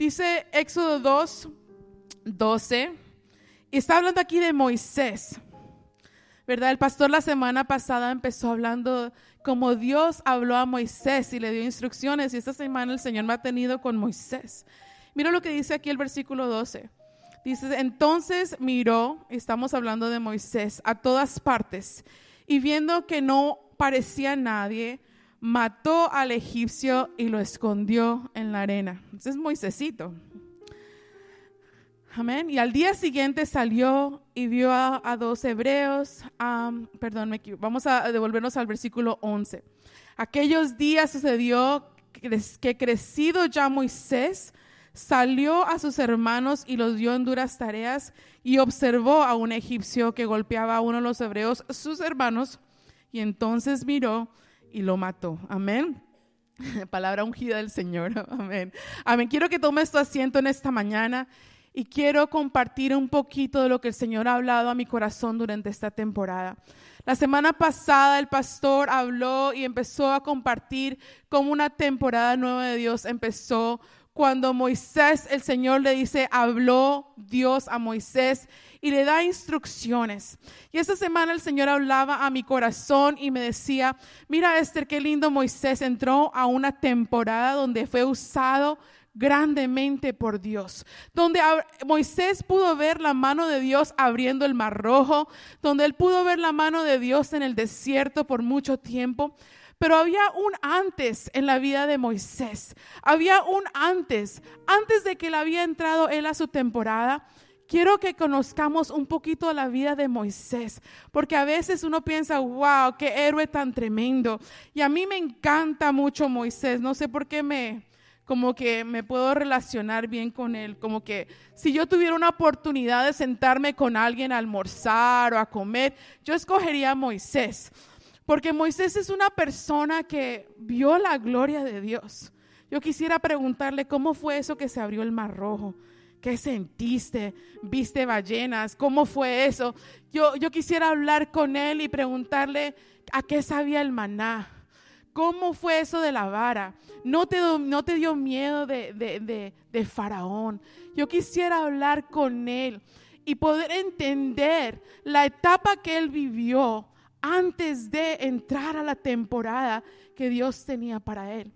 Dice Éxodo 2, 12, y está hablando aquí de Moisés. ¿Verdad? El pastor la semana pasada empezó hablando como Dios habló a Moisés y le dio instrucciones y esta semana el Señor me ha tenido con Moisés. Mira lo que dice aquí el versículo 12. Dice, entonces miró, estamos hablando de Moisés, a todas partes y viendo que no parecía nadie, mató al egipcio y lo escondió en la arena. Ese es Moisésito. Amén. Y al día siguiente salió y vio a, dos hebreos. perdón, me vamos a devolvernos al versículo 11. Aquellos días sucedió que crecido ya Moisés, salió a sus hermanos y los dio en duras tareas y observó a un egipcio que golpeaba a uno de los hebreos, sus hermanos, y entonces miró y lo mató. Amén. Palabra ungida del Señor. Amén. Amén. Quiero que tomes tu asiento en esta mañana y quiero compartir un poquito de lo que el Señor ha hablado a mi corazón durante esta temporada. La semana pasada el pastor habló y empezó a compartir cómo una temporada nueva de Dios empezó cuando Moisés, el Señor le dice, habló Dios a Moisés y le da instrucciones. Y esa semana el Señor hablaba a mi corazón y me decía, mira Esther, qué lindo Moisés entró a una temporada donde fue usado grandemente por Dios, donde Moisés pudo ver la mano de Dios abriendo el mar rojo, donde él pudo ver la mano de Dios en el desierto por mucho tiempo. Pero había un antes en la vida de Moisés. Había un antes, antes de que él había entrado él a su temporada. Quiero que conozcamos un poquito la vida de Moisés, porque a veces uno piensa, wow, qué héroe tan tremendo. Y a mí me encanta mucho Moisés, no sé por qué me, como que me puedo relacionar bien con él, como que si yo tuviera una oportunidad de sentarme con alguien a almorzar o a comer, yo escogería a Moisés, porque Moisés es una persona que vio la gloria de Dios. Yo quisiera preguntarle cómo fue eso que se abrió el mar rojo. ¿Qué sentiste? ¿Viste ballenas? ¿Cómo fue eso? Yo, yo quisiera hablar con él y preguntarle a qué sabía el maná. ¿Cómo fue eso de la vara? ¿No te, no te dio miedo de, de, de, Faraón? Yo quisiera hablar con él y poder entender la etapa que él vivió antes de entrar a la temporada que Dios tenía para él.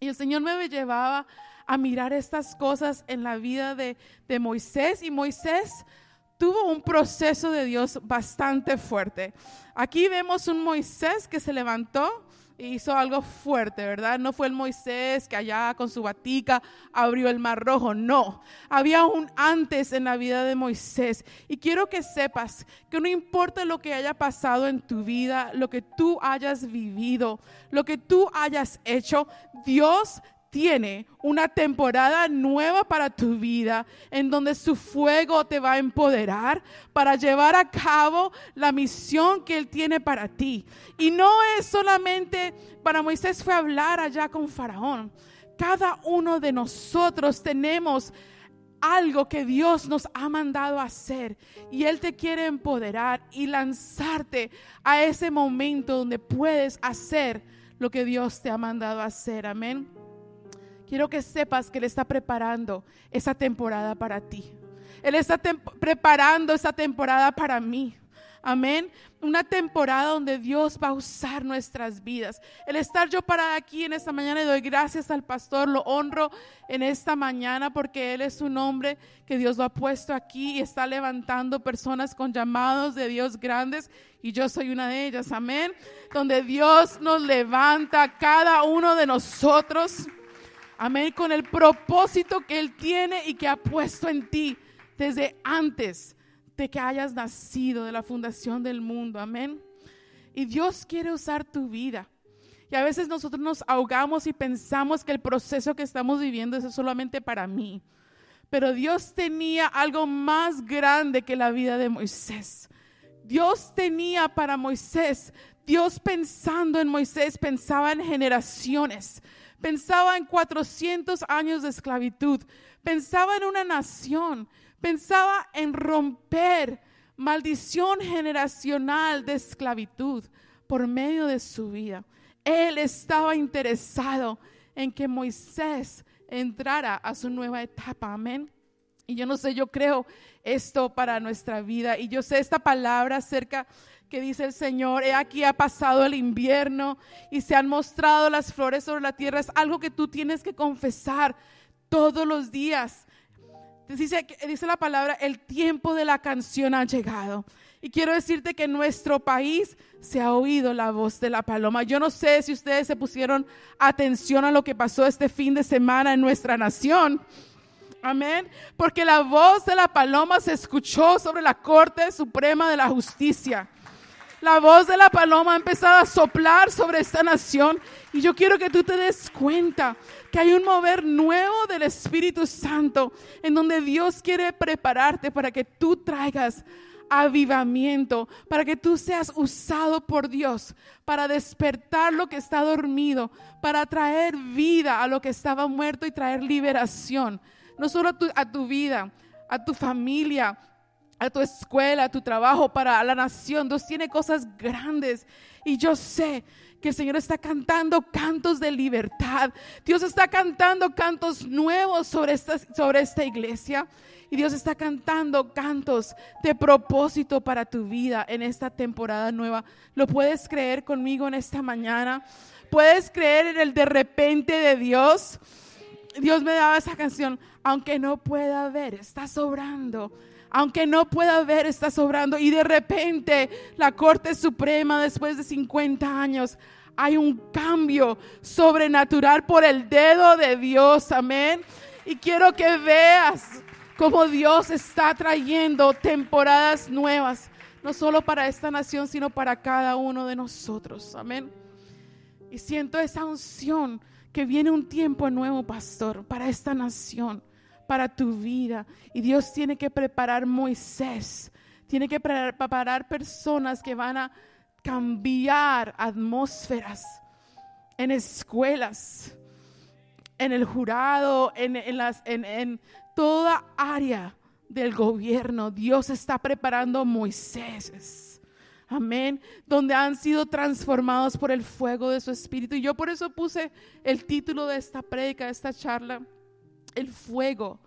Y el Señor me llevaba a mirar estas cosas en la vida de, de Moisés y Moisés tuvo un proceso de Dios bastante fuerte. Aquí vemos un Moisés que se levantó hizo algo fuerte, ¿verdad? No fue el Moisés que allá con su batica abrió el mar rojo, no. Había un antes en la vida de Moisés. Y quiero que sepas que no importa lo que haya pasado en tu vida, lo que tú hayas vivido, lo que tú hayas hecho, Dios tiene una temporada nueva para tu vida en donde su fuego te va a empoderar para llevar a cabo la misión que Él tiene para ti. Y no es solamente para Moisés fue hablar allá con Faraón. Cada uno de nosotros tenemos algo que Dios nos ha mandado hacer y Él te quiere empoderar y lanzarte a ese momento donde puedes hacer lo que Dios te ha mandado hacer. Amén. Quiero que sepas que Él está preparando esa temporada para ti. Él está preparando esa temporada para mí. Amén. Una temporada donde Dios va a usar nuestras vidas. El estar yo parada aquí en esta mañana y doy gracias al pastor, lo honro en esta mañana porque Él es un hombre que Dios lo ha puesto aquí y está levantando personas con llamados de Dios grandes y yo soy una de ellas. Amén. Donde Dios nos levanta cada uno de nosotros Amén. Con el propósito que Él tiene y que ha puesto en ti desde antes de que hayas nacido de la fundación del mundo. Amén. Y Dios quiere usar tu vida. Y a veces nosotros nos ahogamos y pensamos que el proceso que estamos viviendo es solamente para mí. Pero Dios tenía algo más grande que la vida de Moisés. Dios tenía para Moisés, Dios pensando en Moisés, pensaba en generaciones pensaba en 400 años de esclavitud, pensaba en una nación, pensaba en romper maldición generacional de esclavitud por medio de su vida. Él estaba interesado en que Moisés entrara a su nueva etapa. Amén. Y yo no sé, yo creo esto para nuestra vida. Y yo sé esta palabra acerca que dice el Señor, he aquí ha pasado el invierno y se han mostrado las flores sobre la tierra. Es algo que tú tienes que confesar todos los días. Dice, la palabra, el tiempo de la canción ha llegado. Y quiero decirte que en nuestro país se ha oído la voz de la paloma. Yo no sé si ustedes se pusieron atención a lo que pasó este fin de semana en nuestra nación. Amén. Porque la voz de la paloma se escuchó sobre la Corte Suprema de la Justicia. La voz de la paloma ha empezado a soplar sobre esta nación. Y yo quiero que tú te des cuenta que hay un mover nuevo del Espíritu Santo en donde Dios quiere prepararte para que tú traigas avivamiento, para que tú seas usado por Dios, para despertar lo que está dormido, para traer vida a lo que estaba muerto y traer liberación, no solo a tu, vida, a tu familia, a tu escuela, a tu trabajo, para la nación. Dios tiene cosas grandes y yo sé que el Señor está cantando cantos de libertad. Dios está cantando cantos nuevos sobre esta, sobre esta iglesia. Y Dios está cantando cantos de propósito para tu vida en esta temporada nueva. ¿Lo puedes creer conmigo en esta mañana? ¿Puedes creer en el de repente de Dios? Dios me daba esa canción, aunque no pueda ver, está sobrando aunque no pueda ver, está sobrando. Y de repente la Corte Suprema, después de 50 años, hay un cambio sobrenatural por el dedo de Dios. Amén. Y quiero que veas cómo Dios está trayendo temporadas nuevas, no solo para esta nación, sino para cada uno de nosotros. Amén. Y siento esa unción que viene un tiempo nuevo, pastor, para esta nación para tu vida. Y Dios tiene que preparar Moisés, tiene que preparar personas que van a cambiar atmósferas en escuelas, en el jurado, en, las, en, en toda área del gobierno. Dios está preparando Moisés. Amén. Donde han sido transformados por el fuego de su espíritu. Y yo por eso puse el título de esta prédica, de esta charla el fuego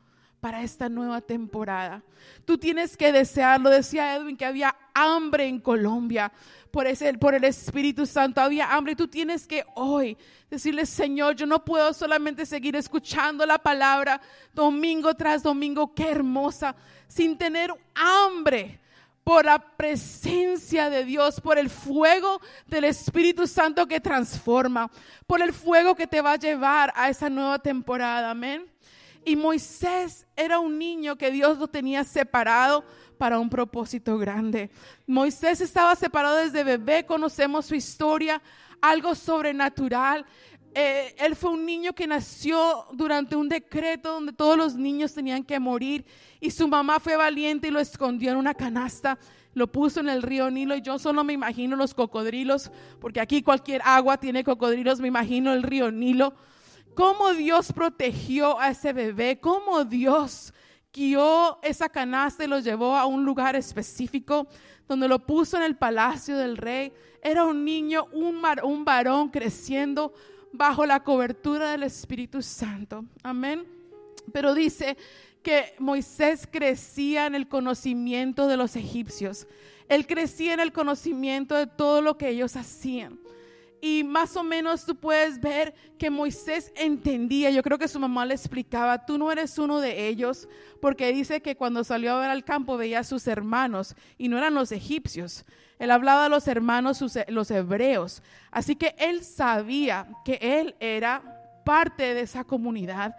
para esta nueva temporada. Tú tienes que desearlo. Decía Edwin que había hambre en Colombia por, ese, por el Espíritu Santo. Había hambre. Tú tienes que hoy decirle, Señor, yo no puedo solamente seguir escuchando la palabra domingo tras domingo. Qué hermosa. Sin tener hambre por la presencia de Dios, por el fuego del Espíritu Santo que transforma, por el fuego que te va a llevar a esa nueva temporada. Amén. Y Moisés era un niño que Dios lo tenía separado para un propósito grande. Moisés estaba separado desde bebé, conocemos su historia, algo sobrenatural. Eh, él fue un niño que nació durante un decreto donde todos los niños tenían que morir y su mamá fue valiente y lo escondió en una canasta, lo puso en el río Nilo. Y yo solo me imagino los cocodrilos, porque aquí cualquier agua tiene cocodrilos, me imagino el río Nilo. Cómo Dios protegió a ese bebé, cómo Dios guió esa canasta y lo llevó a un lugar específico donde lo puso en el palacio del rey. Era un niño, un, un varón creciendo bajo la cobertura del Espíritu Santo. Amén. Pero dice que Moisés crecía en el conocimiento de los egipcios. Él crecía en el conocimiento de todo lo que ellos hacían y más o menos tú puedes ver que Moisés entendía, yo creo que su mamá le explicaba, tú no eres uno de ellos, porque dice que cuando salió a ver al campo veía a sus hermanos y no eran los egipcios, él hablaba de los hermanos, los hebreos, así que él sabía que él era parte de esa comunidad,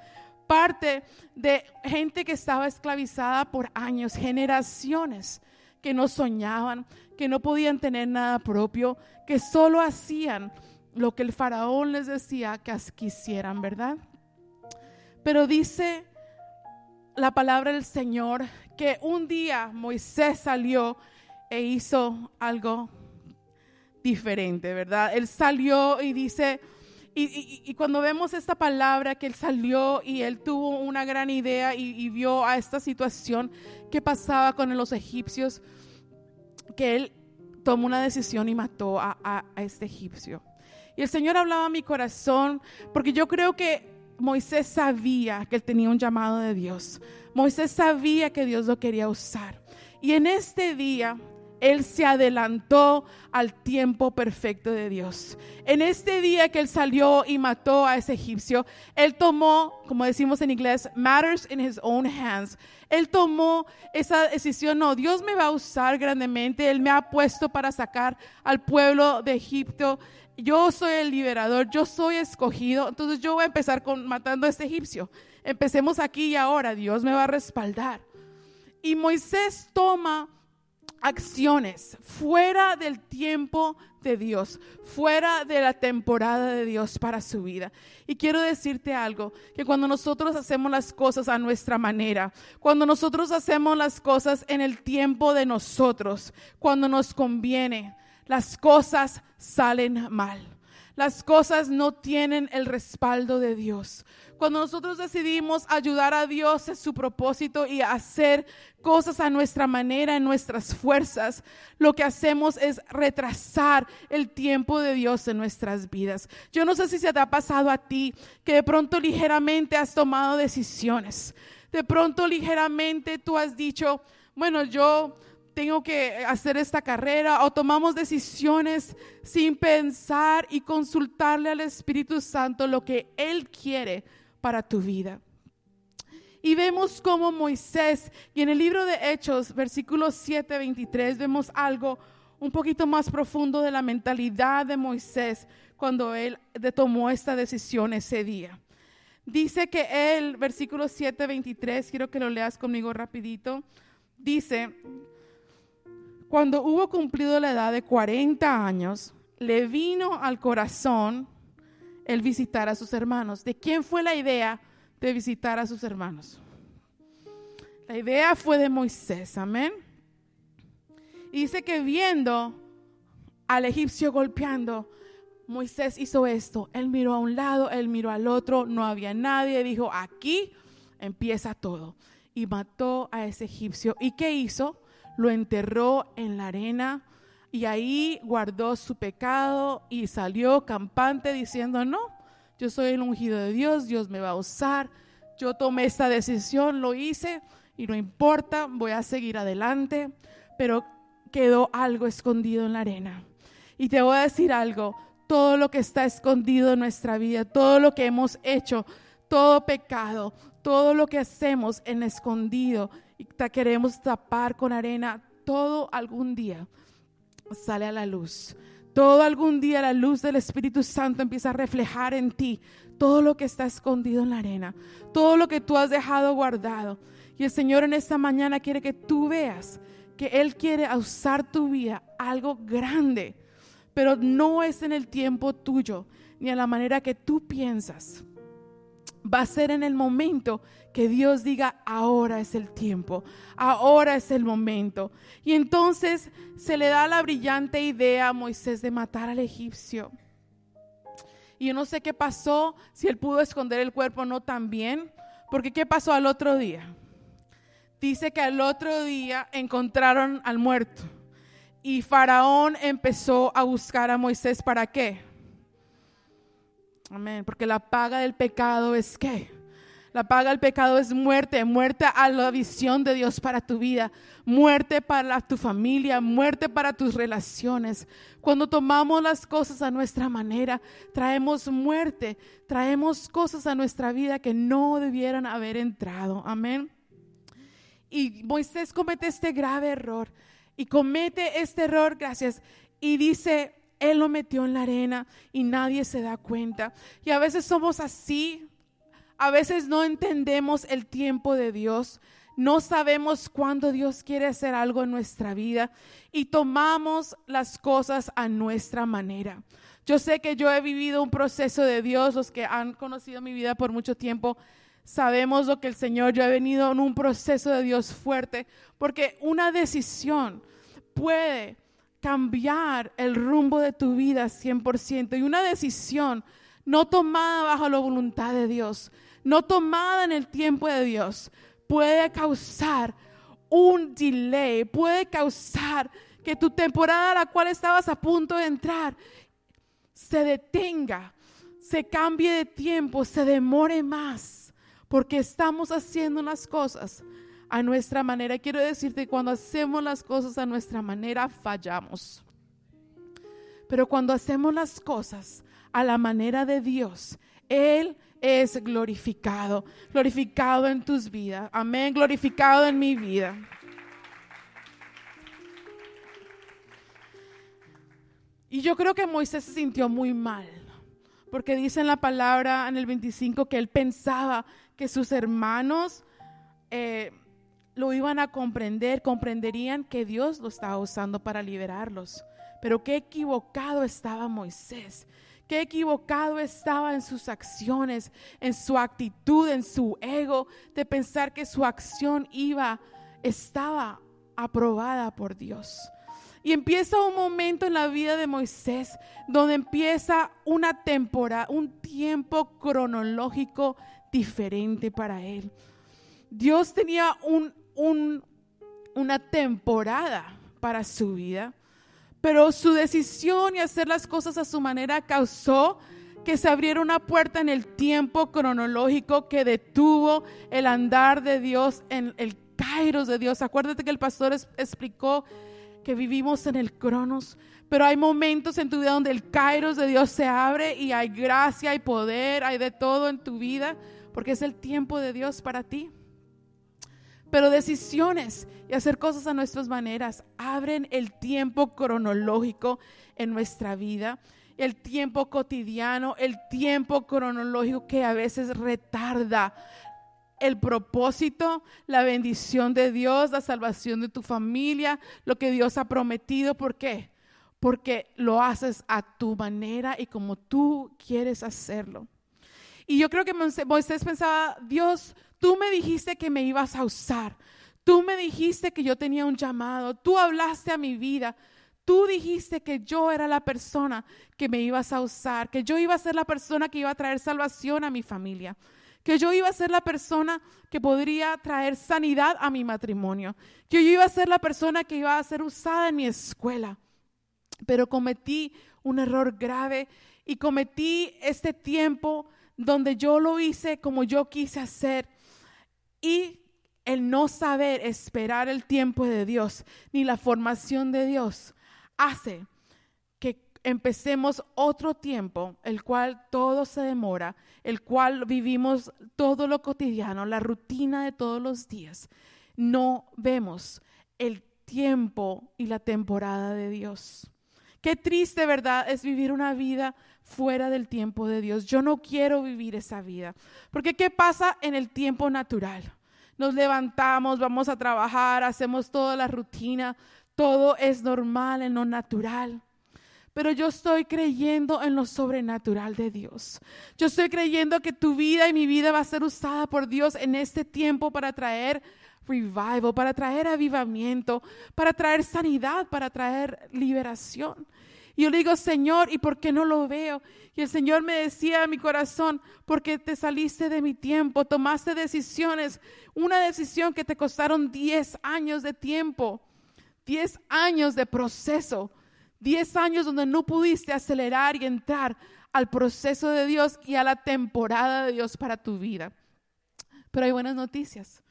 parte de gente que estaba esclavizada por años, generaciones que no soñaban, que no podían tener nada propio, que solo hacían lo que el faraón les decía que quisieran, ¿verdad? Pero dice la palabra del Señor que un día Moisés salió e hizo algo diferente, ¿verdad? Él salió y dice, y, cuando vemos esta palabra que él salió y él tuvo una gran idea y, y vio a esta situación que pasaba con los egipcios, que él tomó una decisión y mató a, este egipcio. Y el Señor hablaba a mi corazón, porque yo creo que Moisés sabía que él tenía un llamado de Dios. Moisés sabía que Dios lo quería usar. Y en este día él se adelantó al tiempo perfecto de Dios. En este día que él salió y mató a ese egipcio, él tomó, como decimos en inglés, matters in his own hands. Él tomó esa decisión, no, Dios me va a usar grandemente, él me ha puesto para sacar al pueblo de Egipto. Yo soy el liberador, yo soy escogido, entonces yo voy a empezar con matando a este egipcio. Empecemos aquí y ahora, Dios me va a respaldar. Y Moisés toma acciones fuera del tiempo de Dios, fuera de la temporada de Dios para su vida. Y quiero decirte algo, que cuando nosotros hacemos las cosas a nuestra manera, cuando nosotros hacemos las cosas en el tiempo de nosotros, cuando nos conviene, las cosas salen mal. Las cosas no tienen el respaldo de Dios. Cuando nosotros decidimos ayudar a Dios en su propósito y hacer cosas a nuestra manera, en nuestras fuerzas, lo que hacemos es retrasar el tiempo de Dios en nuestras vidas. Yo no sé si se te ha pasado a ti que de pronto ligeramente has tomado decisiones. De pronto ligeramente tú has dicho, bueno, yo tengo que hacer esta carrera o tomamos decisiones sin pensar y consultarle al Espíritu Santo lo que Él quiere para tu vida. Y vemos como Moisés, y en el libro de Hechos, versículo 7, 23, vemos algo un poquito más profundo de la mentalidad de Moisés cuando él tomó esta decisión ese día. Dice que él, versículo 7, 23, quiero que lo leas conmigo rapidito, dice, cuando hubo cumplido la edad de 40 años, le vino al corazón el visitar a sus hermanos. ¿De quién fue la idea de visitar a sus hermanos? La idea fue de Moisés, amén. Y dice que viendo al egipcio golpeando, Moisés hizo esto. Él miró a un lado, él miró al otro, no había nadie. Dijo, aquí empieza todo. Y mató a ese egipcio. ¿Y qué hizo? Lo enterró en la arena y ahí guardó su pecado y salió campante diciendo, no, yo soy el ungido de Dios, Dios me va a usar, yo tomé esta decisión, lo hice y no importa, voy a seguir adelante, pero quedó algo escondido en la arena. Y te voy a decir algo, todo lo que está escondido en nuestra vida, todo lo que hemos hecho, todo pecado, todo lo que hacemos en escondido queremos tapar con arena, todo algún día sale a la luz. Todo algún día la luz del Espíritu Santo empieza a reflejar en ti todo lo que está escondido en la arena, todo lo que tú has dejado guardado. Y el Señor en esta mañana quiere que tú veas que Él quiere usar tu vida algo grande, pero no es en el tiempo tuyo ni a la manera que tú piensas. Va a ser en el momento que Dios diga, ahora es el tiempo, ahora es el momento. Y entonces se le da la brillante idea a Moisés de matar al egipcio. Y yo no sé qué pasó, si él pudo esconder el cuerpo o no también, porque ¿qué pasó al otro día? Dice que al otro día encontraron al muerto y Faraón empezó a buscar a Moisés para qué? Amén, porque la paga del pecado es qué? La paga del pecado es muerte, muerte a la visión de Dios para tu vida, muerte para tu familia, muerte para tus relaciones. Cuando tomamos las cosas a nuestra manera, traemos muerte, traemos cosas a nuestra vida que no debieran haber entrado. Amén. Y Moisés comete este grave error y comete este error, gracias, y dice, él lo metió en la arena y nadie se da cuenta. Y a veces somos así, a veces no entendemos el tiempo de Dios, no sabemos cuándo Dios quiere hacer algo en nuestra vida y tomamos las cosas a nuestra manera. Yo sé que yo he vivido un proceso de Dios, los que han conocido mi vida por mucho tiempo, sabemos lo que el Señor, yo he venido en un proceso de Dios fuerte, porque una decisión puede cambiar el rumbo de tu vida 100% y una decisión no tomada bajo la voluntad de Dios no tomada en el tiempo de Dios, puede causar un delay, puede causar que tu temporada a la cual estabas a punto de entrar se detenga. se cambie de tiempo, se demore más, porque estamos haciendo las cosas a nuestra manera. Quiero decirte, cuando hacemos las cosas a nuestra manera, fallamos. Pero cuando hacemos las cosas a la manera de Dios, Él es glorificado, glorificado en tus vidas. Amén, glorificado en mi vida. Y yo creo que Moisés se sintió muy mal, porque dice en la palabra en el 25 que él pensaba que sus hermanos eh, lo iban a comprender, comprenderían que Dios lo estaba usando para liberarlos. Pero qué equivocado estaba Moisés. Qué equivocado estaba en sus acciones, en su actitud, en su ego, de pensar que su acción iba, estaba aprobada por Dios. Y empieza un momento en la vida de Moisés donde empieza una temporada, un tiempo cronológico diferente para él. Dios tenía un, una temporada para su vida, pero su decisión y hacer las cosas a su manera causó que se abriera una puerta en el tiempo cronológico que detuvo el andar de Dios en el kairos de Dios. Acuérdate que el pastor explicó que vivimos en el cronos, pero hay momentos en tu vida donde el kairos de Dios se abre y hay gracia, hay poder, hay de todo en tu vida, porque es el tiempo de Dios para ti. Pero decisiones y hacer cosas a nuestras maneras abren el tiempo cronológico en nuestra vida, el tiempo cotidiano, el tiempo cronológico que a veces retarda el propósito, la bendición de Dios, la salvación de tu familia, lo que Dios ha prometido. ¿Por qué? Porque lo haces a tu manera y como tú quieres hacerlo. Y yo creo que Moisés pensaba, Dios, tú me dijiste que me ibas a usar. Tú me dijiste que yo tenía un llamado. Tú hablaste a mi vida. Tú dijiste que yo era la persona que me ibas a usar, que yo iba a ser la persona que iba a traer salvación a mi familia que yo iba a ser la persona que podría traer sanidad a mi matrimonio, que yo iba a ser la persona que iba a ser usada en mi escuela. Pero cometí un error grave y cometí este tiempo donde yo lo hice como yo quise hacer y el no saber esperar el tiempo de Dios ni la formación de Dios hace empecemos otro tiempo, el cual todo se demora, el cual vivimos todo lo cotidiano, la rutina de todos los días. No vemos el tiempo y la temporada de Dios. Qué triste, ¿verdad? Es vivir una vida fuera del tiempo de Dios. Yo no quiero vivir esa vida. Porque ¿qué pasa en el tiempo natural? Nos levantamos, vamos a trabajar, hacemos toda la rutina, todo es normal en lo natural pero yo estoy creyendo en lo sobrenatural de Dios. Yo estoy creyendo que tu vida y mi vida va a ser usada por Dios en este tiempo para traer revival, para traer avivamiento, para traer sanidad, para traer liberación. Y yo le digo, Señor, ¿y por qué no lo veo? Y el Señor me decía a mi corazón, porque te saliste de mi tiempo, tomaste decisiones, una decisión que te costaron 10 años de tiempo, 10 años de proceso 10 años donde no pudiste acelerar y entrar al proceso de Dios y a la temporada de Dios para tu vida. Pero hay buenas noticias.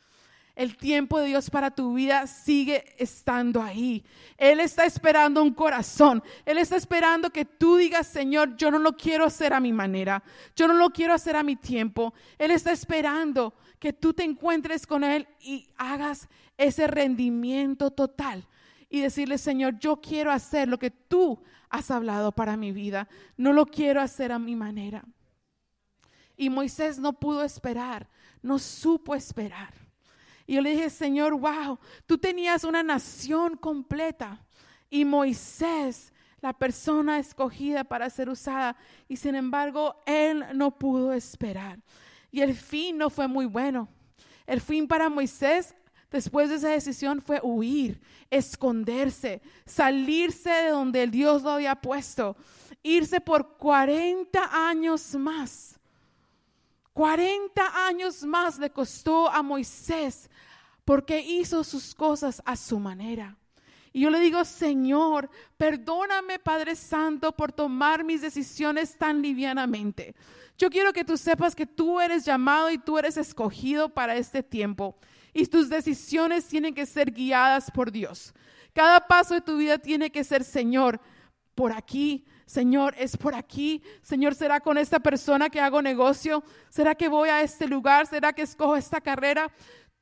El tiempo de Dios para tu vida sigue estando ahí. Él está esperando un corazón. Él está esperando que tú digas, Señor, yo no lo quiero hacer a mi manera. Yo no lo quiero hacer a mi tiempo. Él está esperando que tú te encuentres con Él y hagas ese rendimiento total y decirle, Señor, yo quiero hacer lo que tú has hablado para mi vida. No lo quiero hacer a mi manera. Y Moisés no pudo esperar, no supo esperar. Y yo le dije, Señor, wow, tú tenías una nación completa. Y Moisés, la persona escogida para ser usada. Y sin embargo, él no pudo esperar. Y el fin no fue muy bueno. El fin para Moisés después de esa decisión fue huir, esconderse, salirse de donde Dios lo había puesto, irse por 40 años más. 40 años más le costó a Moisés porque hizo sus cosas a su manera. Y yo le digo, Señor, perdóname, Padre Santo, por tomar mis decisiones tan livianamente. Yo quiero que tú sepas que tú eres llamado y tú eres escogido para este tiempo. Y tus decisiones tienen que ser guiadas por Dios. Cada paso de tu vida tiene que ser, Señor, por aquí, Señor, es por aquí. Señor, ¿será con esta persona que hago negocio? ¿Será que voy a este lugar? ¿Será que escojo esta carrera?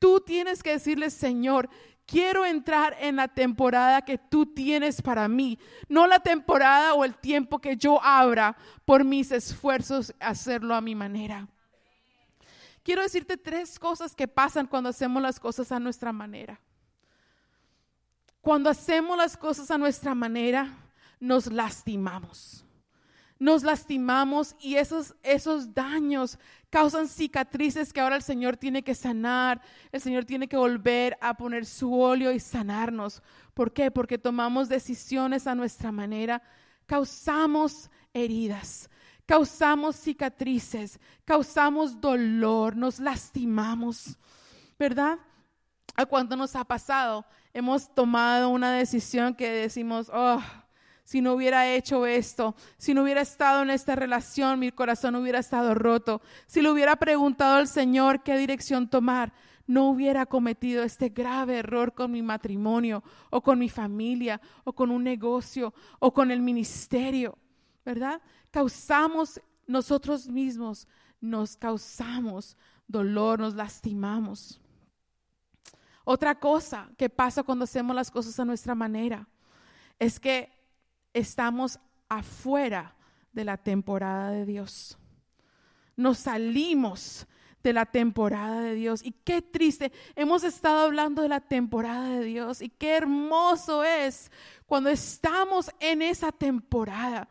Tú tienes que decirle, Señor, quiero entrar en la temporada que tú tienes para mí, no la temporada o el tiempo que yo abra por mis esfuerzos hacerlo a mi manera. Quiero decirte tres cosas que pasan cuando hacemos las cosas a nuestra manera. Cuando hacemos las cosas a nuestra manera, nos lastimamos. Nos lastimamos y esos, esos daños causan cicatrices que ahora el Señor tiene que sanar. El Señor tiene que volver a poner su óleo y sanarnos. ¿Por qué? Porque tomamos decisiones a nuestra manera. Causamos heridas, causamos cicatrices, causamos dolor, nos lastimamos. ¿Verdad? ¿A cuánto nos ha pasado? Hemos tomado una decisión que decimos, oh, si no hubiera hecho esto, si no hubiera estado en esta relación, mi corazón hubiera estado roto. Si le hubiera preguntado al Señor qué dirección tomar, no hubiera cometido este grave error con mi matrimonio o con mi familia o con un negocio o con el ministerio, ¿verdad? Causamos nosotros mismos, nos causamos dolor, nos lastimamos. Otra cosa que pasa cuando hacemos las cosas a nuestra manera es que estamos afuera de la temporada de Dios. Nos salimos de la temporada de Dios. Y qué triste, hemos estado hablando de la temporada de Dios y qué hermoso es cuando estamos en esa temporada.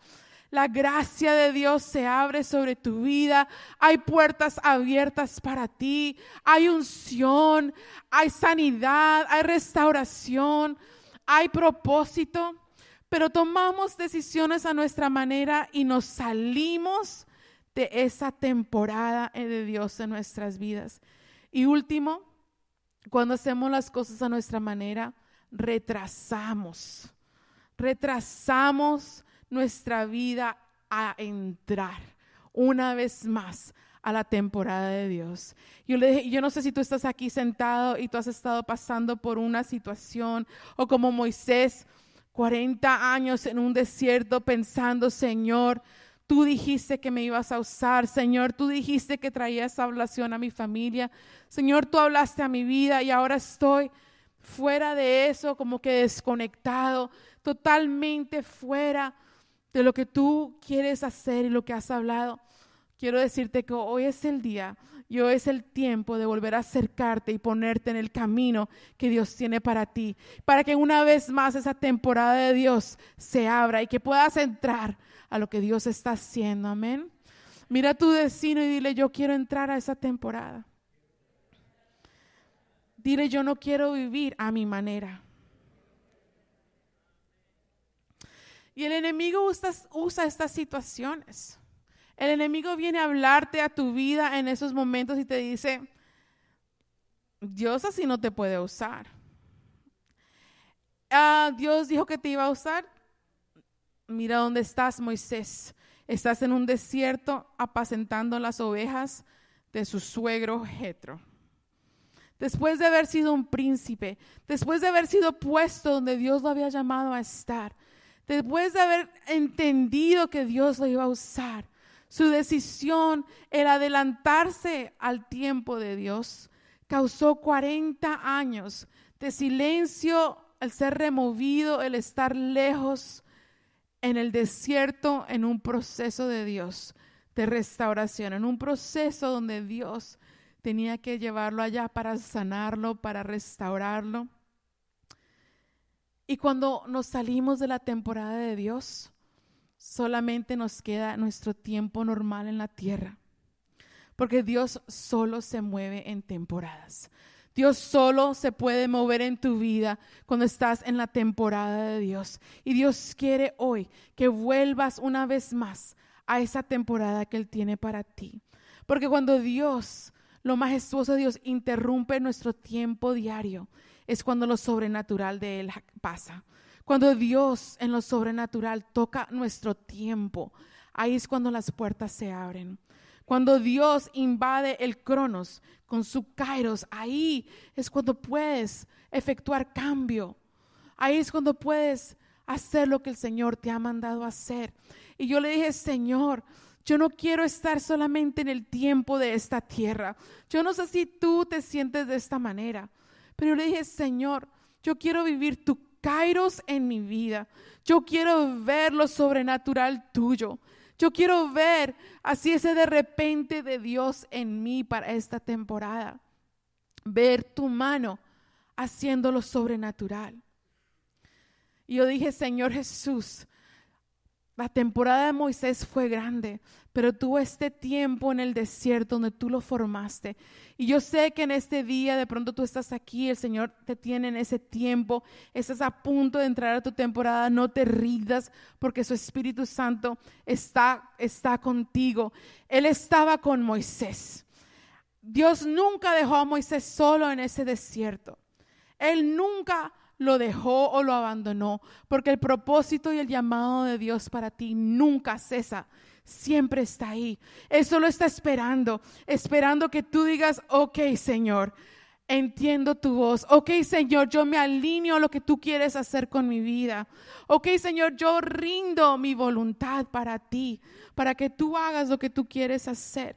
La gracia de Dios se abre sobre tu vida. Hay puertas abiertas para ti. Hay unción, hay sanidad, hay restauración, hay propósito pero tomamos decisiones a nuestra manera y nos salimos de esa temporada de Dios en nuestras vidas. Y último, cuando hacemos las cosas a nuestra manera, retrasamos, retrasamos nuestra vida a entrar una vez más a la temporada de Dios. Yo le dije, yo no sé si tú estás aquí sentado y tú has estado pasando por una situación o como Moisés 40 años en un desierto pensando, Señor, tú dijiste que me ibas a usar, Señor, tú dijiste que traías salvación a mi familia, Señor, tú hablaste a mi vida y ahora estoy fuera de eso, como que desconectado, totalmente fuera de lo que tú quieres hacer y lo que has hablado. Quiero decirte que hoy es el día y hoy es el tiempo de volver a acercarte y ponerte en el camino que Dios tiene para ti, para que una vez más esa temporada de Dios se abra y que puedas entrar a lo que Dios está haciendo. Amén. Mira a tu vecino y dile, yo quiero entrar a esa temporada. Dile, yo no quiero vivir a mi manera. Y el enemigo usa, usa estas situaciones el enemigo viene a hablarte a tu vida en esos momentos y te dice, Dios así no te puede usar. Ah, Dios dijo que te iba a usar. Mira dónde estás, Moisés. Estás en un desierto apacentando las ovejas de su suegro Jetro. Después de haber sido un príncipe, después de haber sido puesto donde Dios lo había llamado a estar, después de haber entendido que Dios lo iba a usar, su decisión, el adelantarse al tiempo de Dios, causó 40 años de silencio, el ser removido, el estar lejos en el desierto, en un proceso de Dios, de restauración, en un proceso donde Dios tenía que llevarlo allá para sanarlo, para restaurarlo. Y cuando nos salimos de la temporada de Dios, solamente nos queda nuestro tiempo normal en la tierra. Porque Dios solo se mueve en temporadas. Dios solo se puede mover en tu vida cuando estás en la temporada de Dios. Y Dios quiere hoy que vuelvas una vez más a esa temporada que Él tiene para ti. Porque cuando Dios lo majestuoso de Dios interrumpe nuestro tiempo diario, es cuando lo sobrenatural de Él pasa. Cuando Dios en lo sobrenatural toca nuestro tiempo, ahí es cuando las puertas se abren. Cuando Dios invade el cronos con su kairos, ahí es cuando puedes efectuar cambio. Ahí es cuando puedes hacer lo que el Señor te ha mandado hacer. Y yo le dije, Señor, yo no quiero estar solamente en el tiempo de esta tierra. Yo no sé si tú te sientes de esta manera, pero yo le dije, Señor, yo quiero vivir tu kairos en mi vida. Yo quiero ver lo sobrenatural tuyo. Yo quiero ver así ese de repente de Dios en mí para esta temporada. Ver tu mano haciendo lo sobrenatural. Y yo dije, Señor Jesús, la temporada de Moisés fue grande, pero tuvo este tiempo en el desierto donde tú lo formaste. Y yo sé que en este día de pronto tú estás aquí, el Señor te tiene en ese tiempo, estás a punto de entrar a tu temporada, no te rindas porque su Espíritu Santo está, está contigo. Él estaba con Moisés. Dios nunca dejó a Moisés solo en ese desierto. Él nunca lo dejó o lo abandonó, porque el propósito y el llamado de Dios para ti nunca cesa, siempre está ahí. Él solo está esperando, esperando que tú digas, ok Señor, entiendo tu voz. Ok, Señor, yo me alineo a lo que tú quieres hacer con mi vida. Ok, Señor, yo rindo mi voluntad para ti, para que tú hagas lo que tú quieres hacer.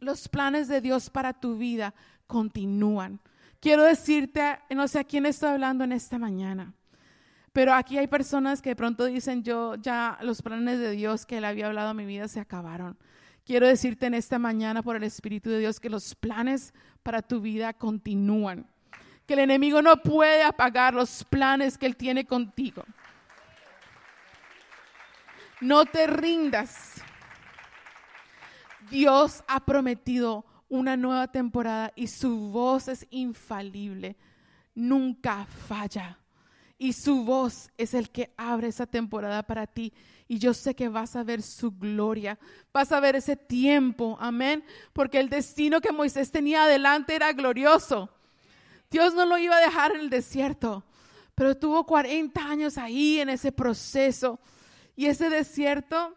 Los planes de Dios para tu vida continúan. Quiero decirte, no sé a quién estoy hablando en esta mañana, pero aquí hay personas que de pronto dicen, yo ya los planes de Dios que Él había hablado a mi vida se acabaron. Quiero decirte en esta mañana por el Espíritu de Dios que los planes para tu vida continúan, que el enemigo no puede apagar los planes que Él tiene contigo. No te rindas. Dios ha prometido una nueva temporada y su voz es infalible, nunca falla. Y su voz es el que abre esa temporada para ti. Y yo sé que vas a ver su gloria, vas a ver ese tiempo, amén. Porque el destino que Moisés tenía adelante era glorioso. Dios no lo iba a dejar en el desierto, pero tuvo 40 años ahí en ese proceso. Y ese desierto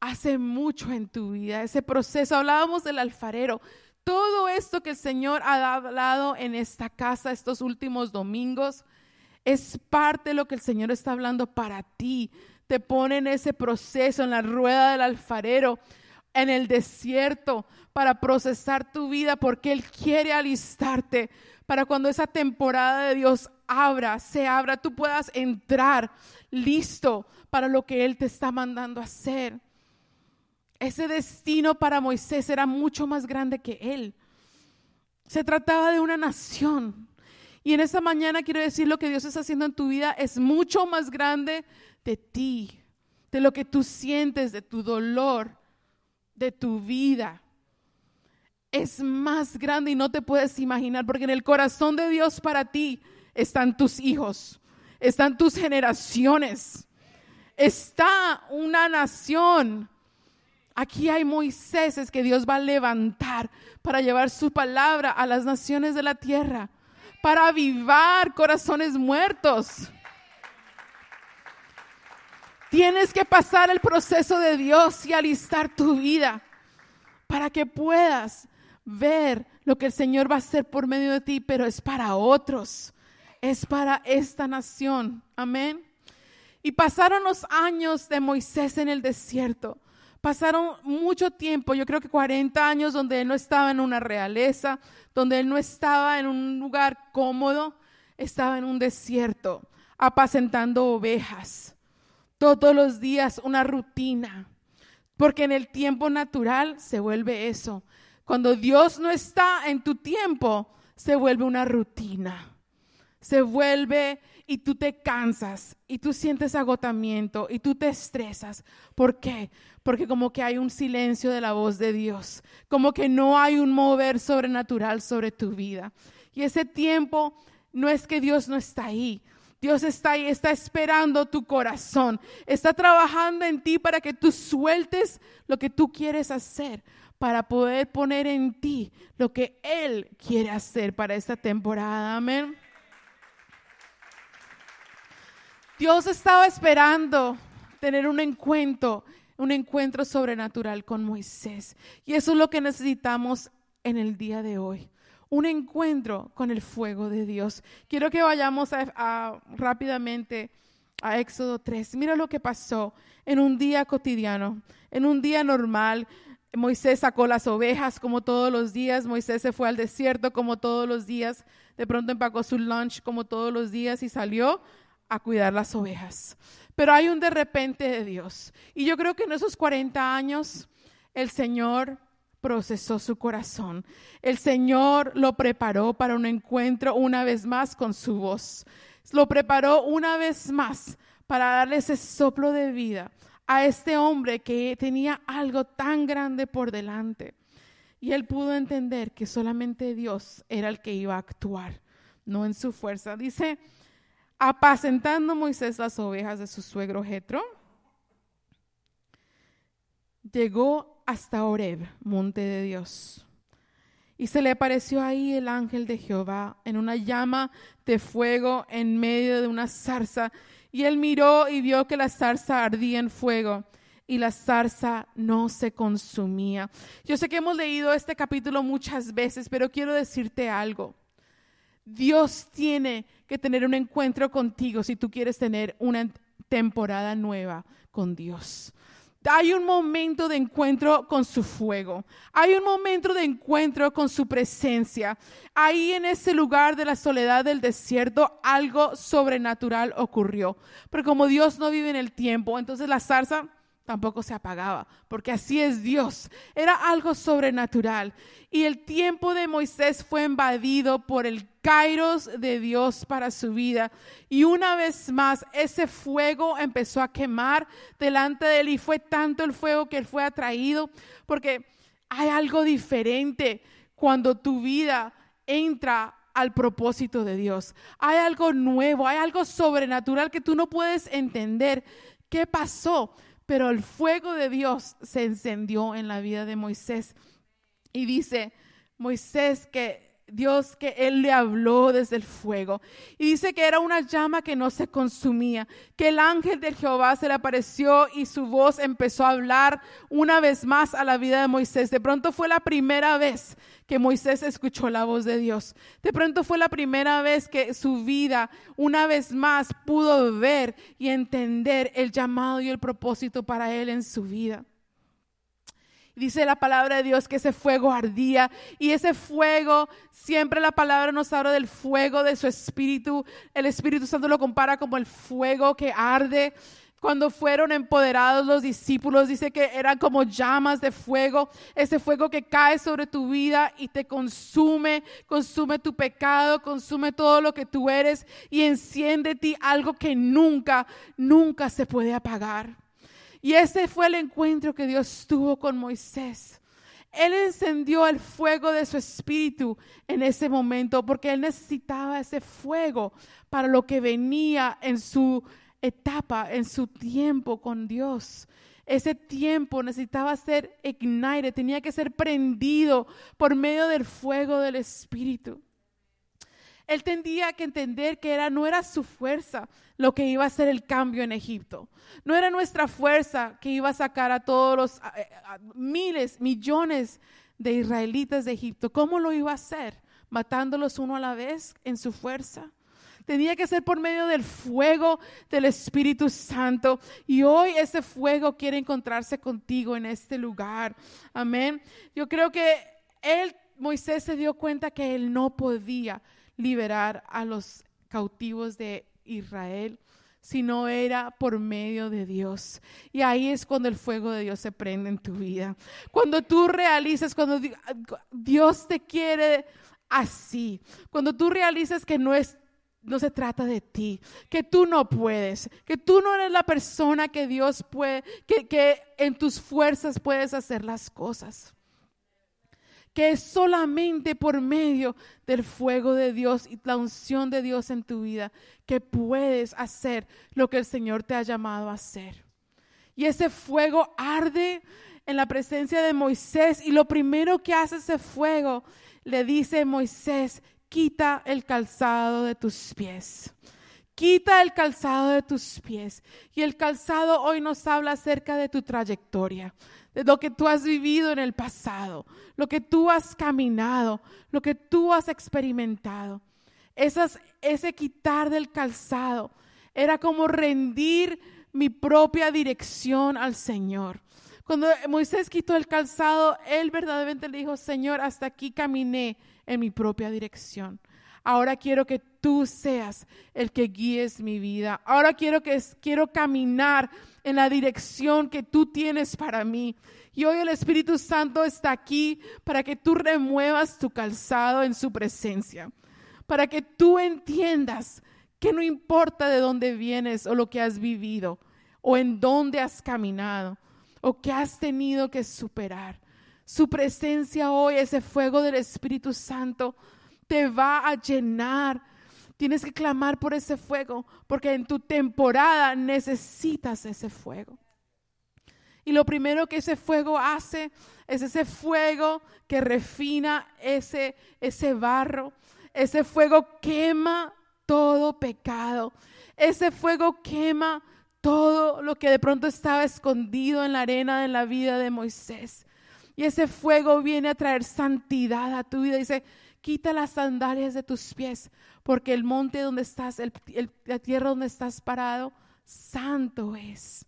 hace mucho en tu vida, ese proceso. Hablábamos del alfarero. Todo esto que el Señor ha hablado en esta casa estos últimos domingos es parte de lo que el Señor está hablando para ti. Te pone en ese proceso, en la rueda del alfarero, en el desierto, para procesar tu vida, porque Él quiere alistarte para cuando esa temporada de Dios abra, se abra, tú puedas entrar listo para lo que Él te está mandando hacer. Ese destino para Moisés era mucho más grande que él. Se trataba de una nación. Y en esta mañana quiero decir lo que Dios está haciendo en tu vida es mucho más grande de ti, de lo que tú sientes, de tu dolor, de tu vida. Es más grande y no te puedes imaginar, porque en el corazón de Dios para ti están tus hijos, están tus generaciones, está una nación Aquí hay Moiséses que Dios va a levantar para llevar su palabra a las naciones de la tierra, para avivar corazones muertos. Tienes que pasar el proceso de Dios y alistar tu vida para que puedas ver lo que el Señor va a hacer por medio de ti, pero es para otros, es para esta nación. Amén. Y pasaron los años de Moisés en el desierto. Pasaron mucho tiempo, yo creo que 40 años, donde él no estaba en una realeza, donde él no estaba en un lugar cómodo, estaba en un desierto, apacentando ovejas. Todos los días una rutina, porque en el tiempo natural se vuelve eso. Cuando Dios no está en tu tiempo, se vuelve una rutina. Se vuelve y tú te cansas y tú sientes agotamiento y tú te estresas. ¿Por qué? Porque como que hay un silencio de la voz de Dios, como que no hay un mover sobrenatural sobre tu vida. Y ese tiempo no es que Dios no está ahí. Dios está ahí, está esperando tu corazón, está trabajando en ti para que tú sueltes lo que tú quieres hacer, para poder poner en ti lo que Él quiere hacer para esta temporada. Amén. Dios estaba esperando tener un encuentro, un encuentro sobrenatural con Moisés. Y eso es lo que necesitamos en el día de hoy. Un encuentro con el fuego de Dios. Quiero que vayamos rápidamente a Éxodo 3. Mira lo que pasó en un día cotidiano, en un día normal. Moisés sacó las ovejas como todos los días, Moisés se fue al desierto como todos los días, de pronto empacó su lunch como todos los días y salió a cuidar las ovejas. Pero hay un de repente de Dios. Y yo creo que en esos 40 años el Señor procesó su corazón. El Señor lo preparó para un encuentro una vez más con su voz. Lo preparó una vez más para darle ese soplo de vida a este hombre que tenía algo tan grande por delante. Y él pudo entender que solamente Dios era el que iba a actuar, no en su fuerza. Dice, apacentando Moisés las ovejas de su suegro Jetro, llegó hasta Oreb, monte de Dios. Y se le apareció ahí el ángel de Jehová en una llama de fuego en medio de una zarza y él miró y vio que la zarza ardía en fuego y la zarza no se consumía. Yo sé que hemos leído este capítulo muchas veces, pero quiero decirte algo. Dios tiene que tener un encuentro contigo si tú quieres tener una temporada nueva con Dios. Hay un momento de encuentro con su fuego. Hay un momento de encuentro con su presencia. Ahí en ese lugar de la soledad del desierto algo sobrenatural ocurrió. Pero como Dios no vive en el tiempo, entonces la zarza tampoco se apagaba, porque así es Dios. Era algo sobrenatural. Y el tiempo de Moisés fue invadido por el kairos de Dios para su vida. Y una vez más, ese fuego empezó a quemar delante de él y fue tanto el fuego que él fue atraído, porque hay algo diferente cuando tu vida entra al propósito de Dios. Hay algo nuevo, hay algo sobrenatural que tú no puedes entender. ¿Qué pasó? Pero el fuego de Dios se encendió en la vida de Moisés. Y dice Moisés que Dios que él le habló desde el fuego. Y dice que era una llama que no se consumía, que el ángel de Jehová se le apareció y su voz empezó a hablar una vez más a la vida de Moisés. De pronto fue la primera vez que Moisés escuchó la voz de Dios. De pronto fue la primera vez que su vida una vez más pudo ver y entender el llamado y el propósito para él en su vida. Dice la palabra de Dios que ese fuego ardía y ese fuego, siempre la palabra nos habla del fuego de su espíritu. El Espíritu Santo lo compara como el fuego que arde. Cuando fueron empoderados los discípulos, dice que eran como llamas de fuego, ese fuego que cae sobre tu vida y te consume, consume tu pecado, consume todo lo que tú eres y enciende ti algo que nunca, nunca se puede apagar. Y ese fue el encuentro que Dios tuvo con Moisés. Él encendió el fuego de su espíritu en ese momento porque él necesitaba ese fuego para lo que venía en su etapa, en su tiempo con Dios. Ese tiempo necesitaba ser ignited, tenía que ser prendido por medio del fuego del espíritu. Él tendría que entender que era, no era su fuerza lo que iba a hacer el cambio en Egipto. No era nuestra fuerza que iba a sacar a todos los miles, millones de israelitas de Egipto. ¿Cómo lo iba a hacer? Matándolos uno a la vez en su fuerza. Tenía que ser por medio del fuego del Espíritu Santo. Y hoy ese fuego quiere encontrarse contigo en este lugar. Amén. Yo creo que él, Moisés, se dio cuenta que él no podía liberar a los cautivos de Israel, sino era por medio de Dios. Y ahí es cuando el fuego de Dios se prende en tu vida. Cuando tú realizas, cuando Dios te quiere así, cuando tú realizas que no es no se trata de ti, que tú no puedes, que tú no eres la persona que Dios puede, que, que en tus fuerzas puedes hacer las cosas que es solamente por medio del fuego de Dios y la unción de Dios en tu vida que puedes hacer lo que el Señor te ha llamado a hacer. Y ese fuego arde, en la presencia de Moisés y lo primero que hace ese fuego, le dice Moisés, quita el calzado de tus pies. Quita el calzado de tus pies. Y el calzado hoy nos habla acerca de tu trayectoria, de lo que tú has vivido en el pasado, lo que tú has caminado, lo que tú has experimentado. Ese quitar del calzado era como rendir mi propia dirección al Señor. Cuando Moisés quitó el calzado, él verdaderamente le dijo, Señor, hasta aquí caminé en mi propia dirección. Ahora quiero que tú seas el que guíes mi vida. Ahora quiero que quiero caminar en la dirección que tú tienes para mí. Y hoy el Espíritu Santo está aquí para que tú remuevas tu calzado en su presencia. Para que tú entiendas que no importa de dónde vienes o lo que has vivido o en dónde has caminado o qué has tenido que superar. Su presencia hoy, ese fuego del Espíritu Santo, te va a llenar. Tienes que clamar por ese fuego, porque en tu temporada necesitas ese fuego. Y lo primero que ese fuego hace es ese fuego que refina ese, ese barro. Ese fuego quema todo pecado. Ese fuego quema todo lo que de pronto estaba escondido en la arena de la vida de Moisés. Y ese fuego viene a traer santidad a tu vida. Dice, quita las sandalias de tus pies, porque el monte donde estás, la tierra donde estás parado, santo es.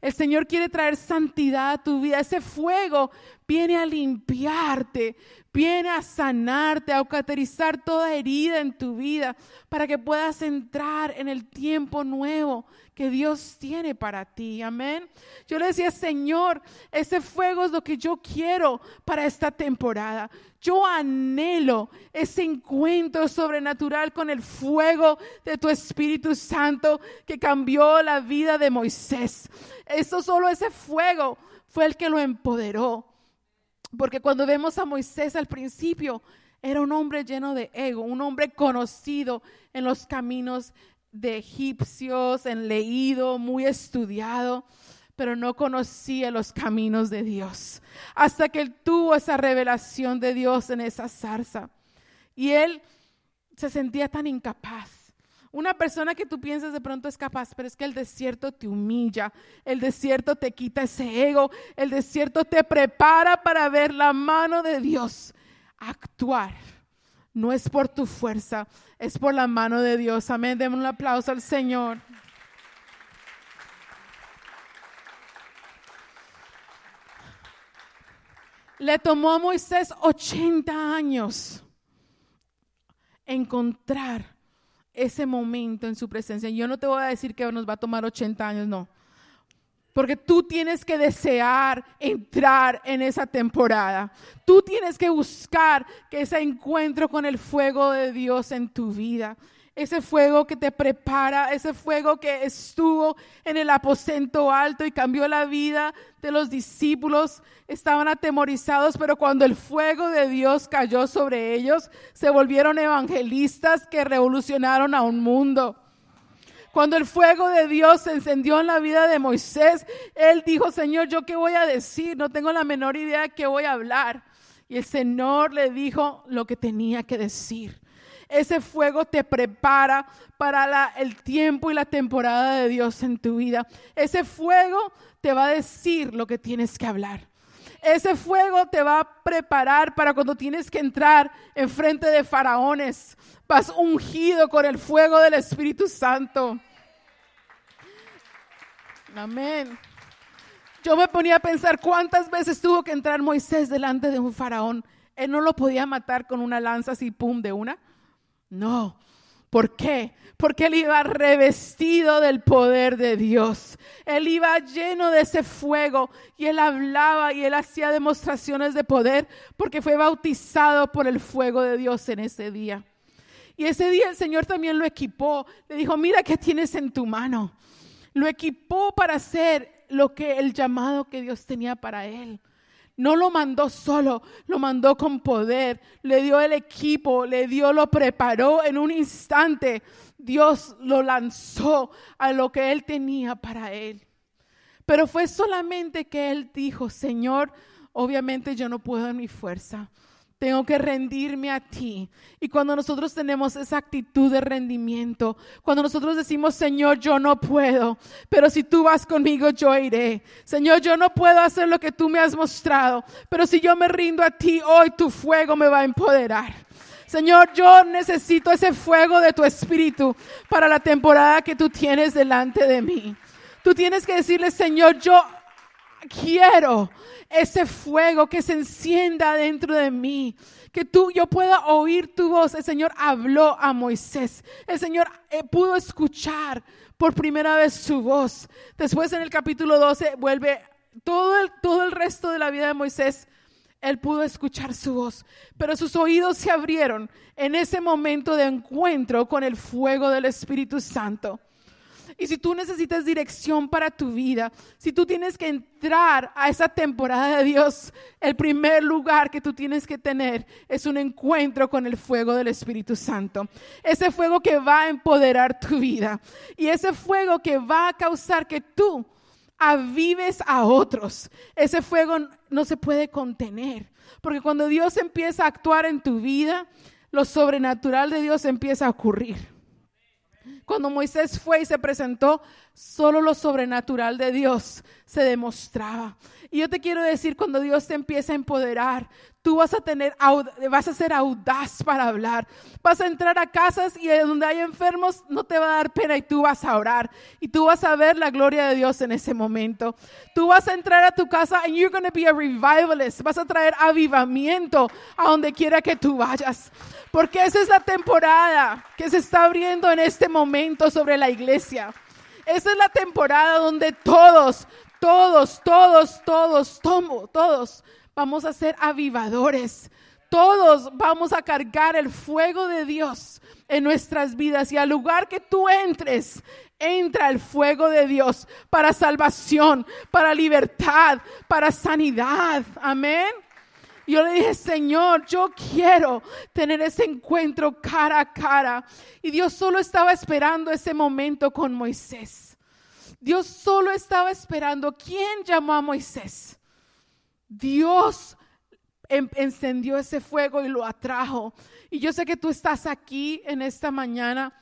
El Señor quiere traer santidad a tu vida. Ese fuego viene a limpiarte, viene a sanarte, a cauterizar toda herida en tu vida para que puedas entrar en el tiempo nuevo que Dios tiene para ti. Amén. Yo le decía, Señor, ese fuego es lo que yo quiero para esta temporada. Yo anhelo ese encuentro sobrenatural con el fuego de tu Espíritu Santo que cambió la vida de Moisés. Eso solo ese fuego fue el que lo empoderó. Porque cuando vemos a Moisés al principio, era un hombre lleno de ego, un hombre conocido en los caminos de egipcios, en leído, muy estudiado, pero no conocía los caminos de Dios. Hasta que él tuvo esa revelación de Dios en esa zarza. Y él se sentía tan incapaz. Una persona que tú piensas de pronto es capaz, pero es que el desierto te humilla, el desierto te quita ese ego, el desierto te prepara para ver la mano de Dios actuar no es por tu fuerza, es por la mano de Dios. Amén. Demos un aplauso al Señor. Le tomó a Moisés 80 años encontrar ese momento en su presencia. Yo no te voy a decir que nos va a tomar 80 años, no. Porque tú tienes que desear entrar en esa temporada. Tú tienes que buscar que ese encuentro con el fuego de Dios en tu vida. Ese fuego que te prepara, ese fuego que estuvo en el aposento alto y cambió la vida de los discípulos. Estaban atemorizados, pero cuando el fuego de Dios cayó sobre ellos, se volvieron evangelistas que revolucionaron a un mundo. Cuando el fuego de Dios se encendió en la vida de Moisés, él dijo, Señor, ¿yo qué voy a decir? No tengo la menor idea de qué voy a hablar. Y el Señor le dijo lo que tenía que decir. Ese fuego te prepara para el tiempo y la temporada de Dios en tu vida. Ese fuego te va a decir lo que tienes que hablar. Ese fuego te va a preparar para cuando tienes que entrar en frente de faraones. Vas ungido con el fuego del Espíritu Santo. Amén. Yo me ponía a pensar cuántas veces tuvo que entrar Moisés delante de un faraón. Él no lo podía matar con una lanza así, pum, de una. No. ¿Por qué? Porque él iba revestido del poder de Dios. Él iba lleno de ese fuego y él hablaba y él hacía demostraciones de poder porque fue bautizado por el fuego de Dios en ese día. Y ese día el Señor también lo equipó. Le dijo, mira qué tienes en tu mano. Lo equipó para hacer lo que el llamado que Dios tenía para él. No lo mandó solo, lo mandó con poder, le dio el equipo, le dio, lo preparó en un instante. Dios lo lanzó a lo que él tenía para él. Pero fue solamente que él dijo, Señor, obviamente yo no puedo en mi fuerza. Tengo que rendirme a ti. Y cuando nosotros tenemos esa actitud de rendimiento, cuando nosotros decimos, Señor, yo no puedo, pero si tú vas conmigo, yo iré. Señor, yo no puedo hacer lo que tú me has mostrado, pero si yo me rindo a ti, hoy tu fuego me va a empoderar. Señor, yo necesito ese fuego de tu espíritu para la temporada que tú tienes delante de mí. Tú tienes que decirle, Señor, yo quiero ese fuego que se encienda dentro de mí, que tú, yo pueda oír tu voz. El Señor habló a Moisés. El Señor eh, pudo escuchar por primera vez su voz. Después en el capítulo 12 vuelve todo el, todo el resto de la vida de Moisés. Él pudo escuchar su voz, pero sus oídos se abrieron en ese momento de encuentro con el fuego del Espíritu Santo. Y si tú necesitas dirección para tu vida, si tú tienes que entrar a esa temporada de Dios, el primer lugar que tú tienes que tener es un encuentro con el fuego del Espíritu Santo. Ese fuego que va a empoderar tu vida y ese fuego que va a causar que tú avives a otros. Ese fuego no se puede contener, porque cuando Dios empieza a actuar en tu vida, lo sobrenatural de Dios empieza a ocurrir. Cuando Moisés fue y se presentó, solo lo sobrenatural de Dios se demostraba. Y yo te quiero decir, cuando Dios te empieza a empoderar, tú vas a tener, vas a ser audaz para hablar. Vas a entrar a casas y donde hay enfermos no te va a dar pena y tú vas a orar. Y tú vas a ver la gloria de Dios en ese momento. Tú vas a entrar a tu casa and you're going to be a revivalist. Vas a traer avivamiento a donde quiera que tú vayas. Porque esa es la temporada que se está abriendo en este momento sobre la iglesia. Esa es la temporada donde todos, todos, todos, todos, todos, todos vamos a ser avivadores. Todos vamos a cargar el fuego de Dios en nuestras vidas y al lugar que tú entres, entra el fuego de Dios para salvación, para libertad, para sanidad. Amén. Yo le dije, Señor, yo quiero tener ese encuentro cara a cara. Y Dios solo estaba esperando ese momento con Moisés. Dios solo estaba esperando. ¿Quién llamó a Moisés? Dios encendió ese fuego y lo atrajo. Y yo sé que tú estás aquí en esta mañana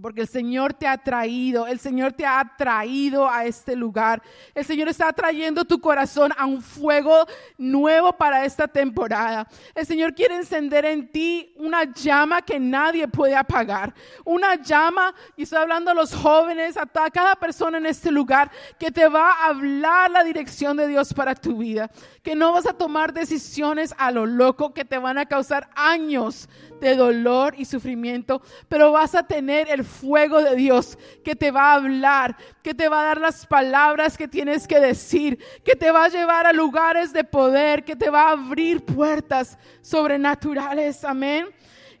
porque el Señor te ha traído, el Señor te ha traído a este lugar. El Señor está trayendo tu corazón a un fuego nuevo para esta temporada. El Señor quiere encender en ti una llama que nadie puede apagar. Una llama, y estoy hablando a los jóvenes, a cada persona en este lugar, que te va a hablar la dirección de Dios para tu vida. Que no vas a tomar decisiones a lo loco que te van a causar años de dolor y sufrimiento, pero vas a tener el fuego de Dios que te va a hablar, que te va a dar las palabras que tienes que decir, que te va a llevar a lugares de poder, que te va a abrir puertas sobrenaturales. Amén.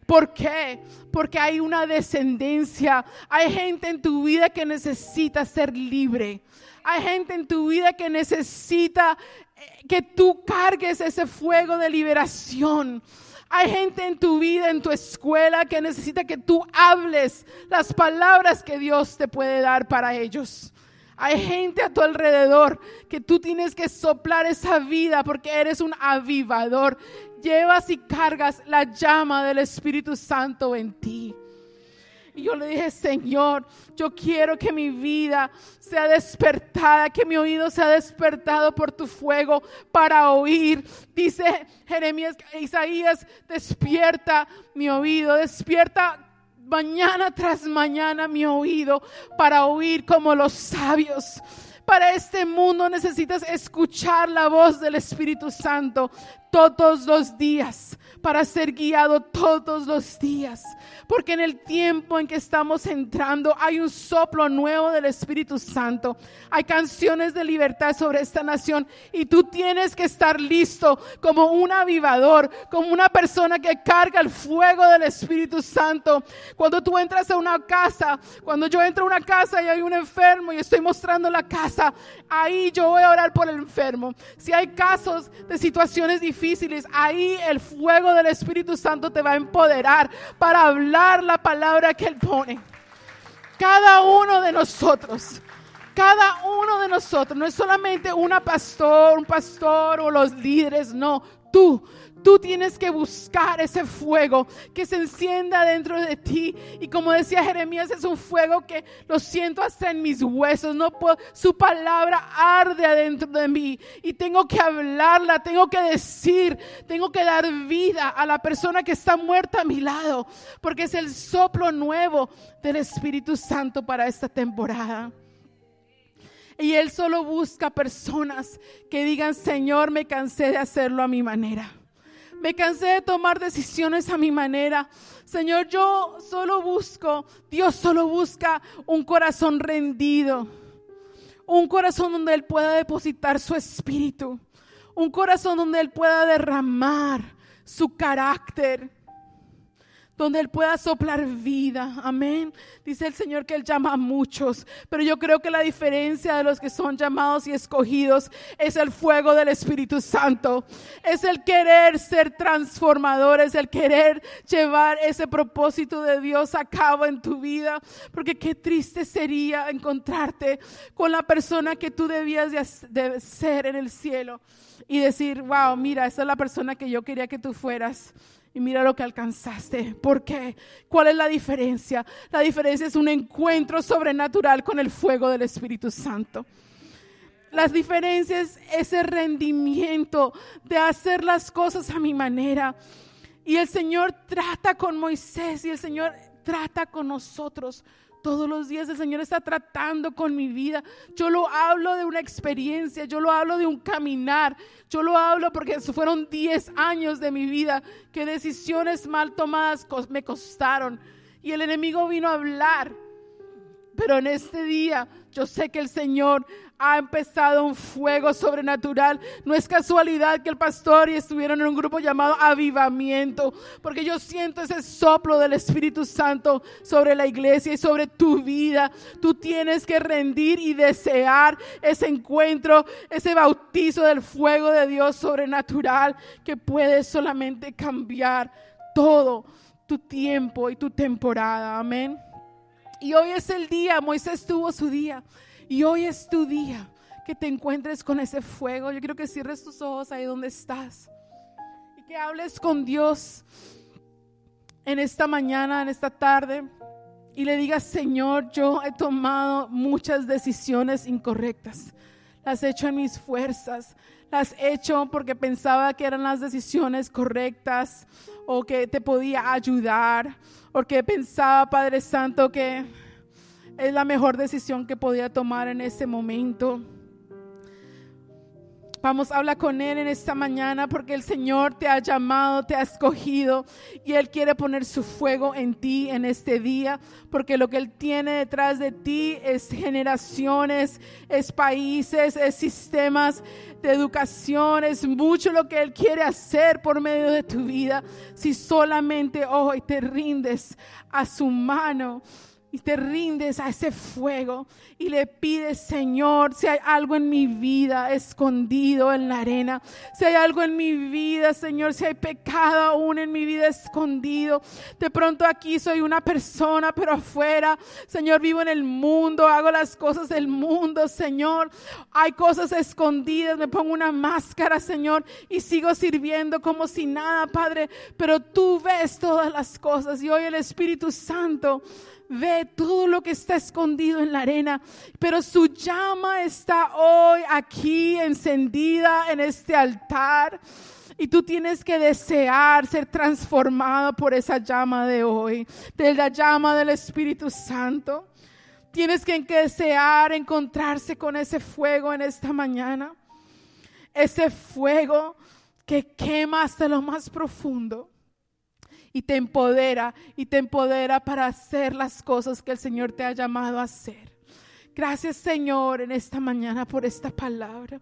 ¿Por qué? Porque hay una descendencia. Hay gente en tu vida que necesita ser libre. Hay gente en tu vida que necesita eh, que tú cargues ese fuego de liberación. Hay gente en tu vida, en tu escuela, que necesita que tú hables las palabras que Dios te puede dar para ellos. Hay gente a tu alrededor que tú tienes que soplar esa vida porque eres un avivador. Llevas y cargas la llama del Espíritu Santo en ti. Y yo le dije, Señor, yo quiero que mi vida sea despertada, que mi oído sea despertado por tu fuego para oír. Dice Jeremías, Isaías, despierta mi oído, despierta mañana tras mañana mi oído para oír como los sabios. Para este mundo necesitas escuchar la voz del Espíritu Santo todos los días para ser guiado todos los días. Porque en el tiempo en que estamos entrando hay un soplo nuevo del Espíritu Santo. Hay canciones de libertad sobre esta nación y tú tienes que estar listo como un avivador, como una persona que carga el fuego del Espíritu Santo. Cuando tú entras a una casa, cuando yo entro a una casa y hay un enfermo y estoy mostrando la casa, ahí yo voy a orar por el enfermo. Si hay casos de situaciones difíciles, ahí el fuego del Espíritu Santo te va a empoderar para hablar la palabra que Él pone. Cada uno de nosotros Cada uno de nosotros, no es solamente una pastor, un pastor o los líderes, no, tú Tú tienes que buscar ese fuego que se encienda dentro de ti. Y como decía Jeremías, es un fuego que lo siento hasta en mis huesos. No puedo, su palabra arde adentro de mí. Y tengo que hablarla, tengo que decir, tengo que dar vida a la persona que está muerta a mi lado. Porque es el soplo nuevo del Espíritu Santo para esta temporada. Y Él solo busca personas que digan, Señor, me cansé de hacerlo a mi manera. Me cansé de tomar decisiones a mi manera. Señor, yo solo busco, Dios solo busca un corazón rendido. Un corazón donde Él pueda depositar su espíritu. Un corazón donde Él pueda derramar su carácter donde Él pueda soplar vida. Amén. Dice el Señor que Él llama a muchos, pero yo creo que la diferencia de los que son llamados y escogidos es el fuego del Espíritu Santo. Es el querer ser transformador, es el querer llevar ese propósito de Dios a cabo en tu vida. Porque qué triste sería encontrarte con la persona que tú debías de ser en el cielo y decir, wow, mira, esa es la persona que yo quería que tú fueras y mira lo que alcanzaste. ¿Por qué? ¿Cuál es la diferencia? La diferencia es un encuentro sobrenatural con el fuego del Espíritu Santo. Las diferencias es ese rendimiento de hacer las cosas a mi manera. Y el Señor trata con Moisés y el Señor trata con nosotros todos los días el Señor está tratando con mi vida. Yo lo hablo de una experiencia, yo lo hablo de un caminar, yo lo hablo porque fueron 10 años de mi vida que decisiones mal tomadas me costaron. Y el enemigo vino a hablar. Pero en este día yo sé que el Señor ha empezado un fuego sobrenatural. No es casualidad que el pastor y estuvieron en un grupo llamado Avivamiento, porque yo siento ese soplo del Espíritu Santo sobre la iglesia y sobre tu vida. Tú tienes que rendir y desear ese encuentro, ese bautizo del fuego de Dios sobrenatural que puede solamente cambiar todo tu tiempo y tu temporada. Amén. Y hoy es el día, Moisés tuvo su día. Y hoy es tu día que te encuentres con ese fuego. Yo quiero que cierres tus ojos ahí donde estás y que hables con Dios en esta mañana, en esta tarde y le digas, Señor, yo he tomado muchas decisiones incorrectas. Las he hecho en mis fuerzas. Las he hecho porque pensaba que eran las decisiones correctas o que te podía ayudar. Porque pensaba, Padre Santo, que es la mejor decisión que podía tomar en ese momento. Vamos, habla con Él en esta mañana porque el Señor te ha llamado, te ha escogido y Él quiere poner su fuego en ti en este día porque lo que Él tiene detrás de ti es generaciones, es países, es sistemas de educación, es mucho lo que Él quiere hacer por medio de tu vida. Si solamente hoy te rindes a su mano y te rindes a ese fuego y le pides, Señor, si hay algo en mi vida escondido en la arena, si hay algo en mi vida, Señor, si hay pecado aún en mi vida escondido, de pronto aquí soy una persona, pero afuera, Señor, vivo en el mundo, hago las cosas del mundo, Señor, hay cosas escondidas, me pongo una máscara, Señor, y sigo sirviendo como si nada, Padre, pero tú ves todas las cosas y hoy el Espíritu Santo ve todo lo que está escondido en la arena, pero su llama está hoy aquí encendida en este altar. Y tú tienes que desear ser transformado por esa llama de hoy, de la llama del Espíritu Santo. Tienes que desear encontrarse con ese fuego en esta mañana. Ese fuego que quema hasta lo más profundo y te empodera y te empodera para hacer las cosas que el Señor te ha llamado a hacer. Gracias Señor en esta mañana por esta palabra.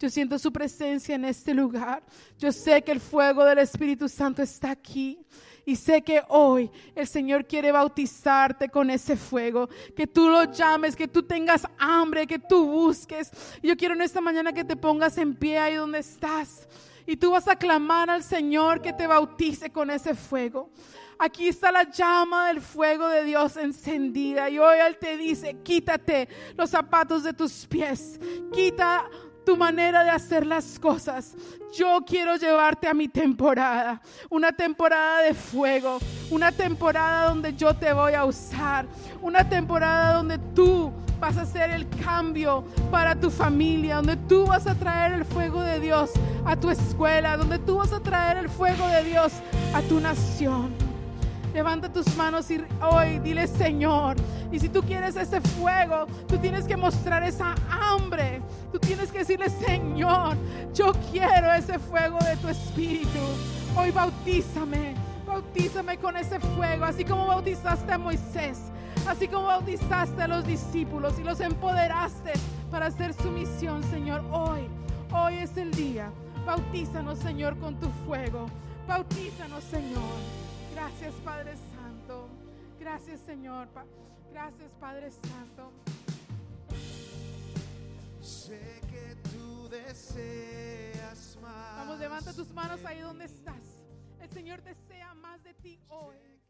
Yo siento su presencia en este lugar. Yo sé que el fuego del Espíritu Santo está aquí. Y sé que hoy el Señor quiere bautizarte con ese fuego, que tú lo llames, que tú tengas hambre, que tú busques. Yo quiero en esta mañana que te pongas en pie ahí donde estás. Y tú vas a clamar al Señor que te bautice con ese fuego. Aquí está la llama del fuego de Dios encendida. Y hoy Él te dice, quítate los zapatos de tus pies. Quita tu manera de hacer las cosas. Yo quiero llevarte a mi temporada, una temporada de fuego, una temporada donde yo te voy a usar, una temporada donde tú vas a hacer el cambio para tu familia, donde tú vas a traer el fuego de Dios a tu escuela, donde tú vas a traer el fuego de Dios a tu nación. Levanta tus manos y hoy dile Señor. Y si tú quieres ese fuego, tú tienes que mostrar esa hambre. Tú tienes que decirle Señor, yo quiero ese fuego de tu espíritu. Hoy bautízame, bautízame con ese fuego, así como bautizaste a Moisés, así como bautizaste a los discípulos y los empoderaste para hacer su misión, Señor. Hoy, hoy es el día. Bautízanos, Señor, con tu fuego. Bautízanos, Señor. Gracias, Padre Santo. Gracias, Señor. Gracias, Padre Santo. Sé que tú deseas más. Vamos, levanta tus manos ahí donde estás. El Señor desea más de ti hoy.